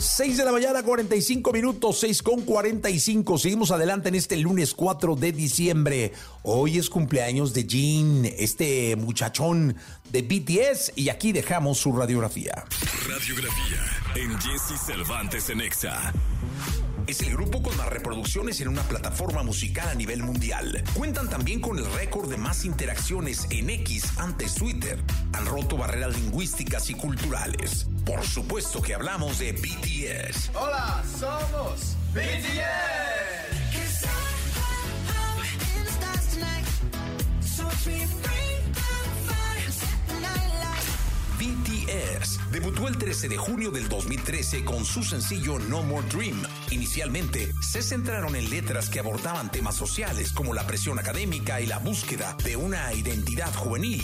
6 de la mañana, 45 minutos, 6 con 45. Seguimos adelante en este lunes 4 de diciembre. Hoy es cumpleaños de Jin, este muchachón de BTS, y aquí dejamos su radiografía. Radiografía en Jesse Cervantes en Exa. Es el grupo con más reproducciones en una plataforma musical a nivel mundial. Cuentan también con el récord de más interacciones en X antes Twitter. Han roto barreras lingüísticas y culturales. Por supuesto que hablamos de BTS. Hola, somos BTS. Debutó el 13 de junio del 2013 con su sencillo No More Dream. Inicialmente se centraron en letras que abordaban temas sociales como la presión académica y la búsqueda de una identidad juvenil.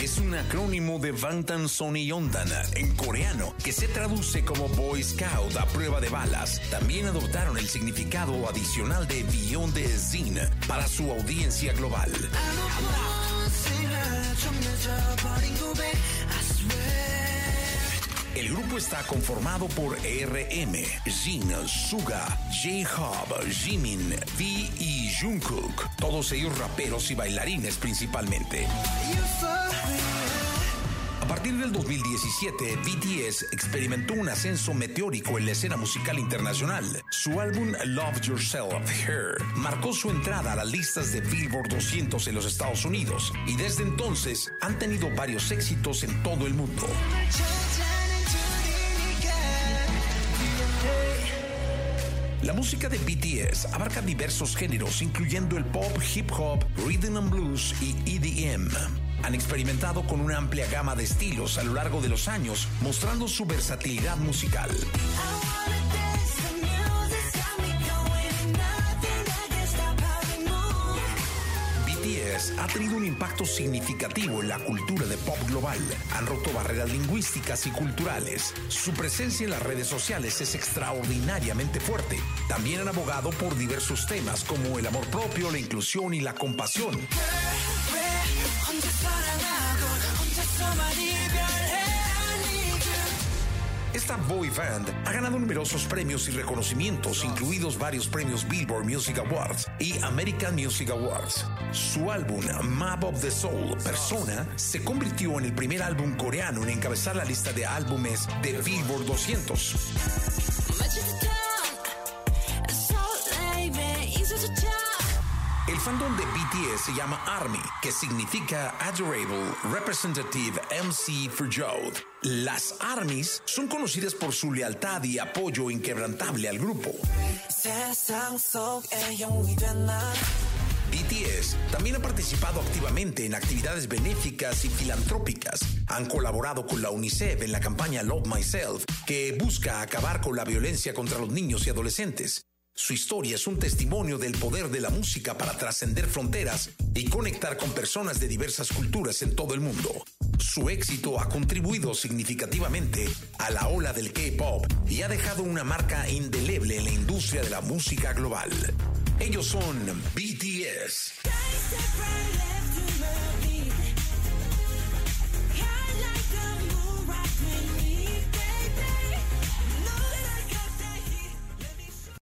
Es un acrónimo de Bangtan Sonyeondan en coreano que se traduce como Boy Scout a prueba de balas. También adoptaron el significado adicional de Beyond the Zine para su audiencia global. El grupo está conformado por RM, Jin, Suga, J-Hope, Jimin, V y Jungkook. Todos ellos raperos y bailarines principalmente. A partir del 2017, BTS experimentó un ascenso meteórico en la escena musical internacional. Su álbum Love Yourself, Her, marcó su entrada a las listas de Billboard 200 en los Estados Unidos y desde entonces han tenido varios éxitos en todo el mundo. La música de BTS abarca diversos géneros, incluyendo el pop, hip hop, rhythm and blues y EDM. Han experimentado con una amplia gama de estilos a lo largo de los años, mostrando su versatilidad musical. Tenido un impacto significativo en la cultura de pop global. Han roto barreras lingüísticas y culturales. Su presencia en las redes sociales es extraordinariamente fuerte. También han abogado por diversos temas como el amor propio, la inclusión y la compasión. Esta boy band ha ganado numerosos premios y reconocimientos, incluidos varios premios Billboard Music Awards y American Music Awards. Su álbum Map of the Soul, Persona, se convirtió en el primer álbum coreano en encabezar la lista de álbumes de Billboard 200. El fandom de BTS se llama ARMY, que significa Adorable Representative MC for Youth. Las ARMYs son conocidas por su lealtad y apoyo inquebrantable al grupo. BTS también ha participado activamente en actividades benéficas y filantrópicas. Han colaborado con la UNICEF en la campaña Love Myself, que busca acabar con la violencia contra los niños y adolescentes. Su historia es un testimonio del poder de la música para trascender fronteras y conectar con personas de diversas culturas en todo el mundo. Su éxito ha contribuido significativamente a la ola del K-pop y ha dejado una marca indeleble en la industria de la música global. Ellos son BTS.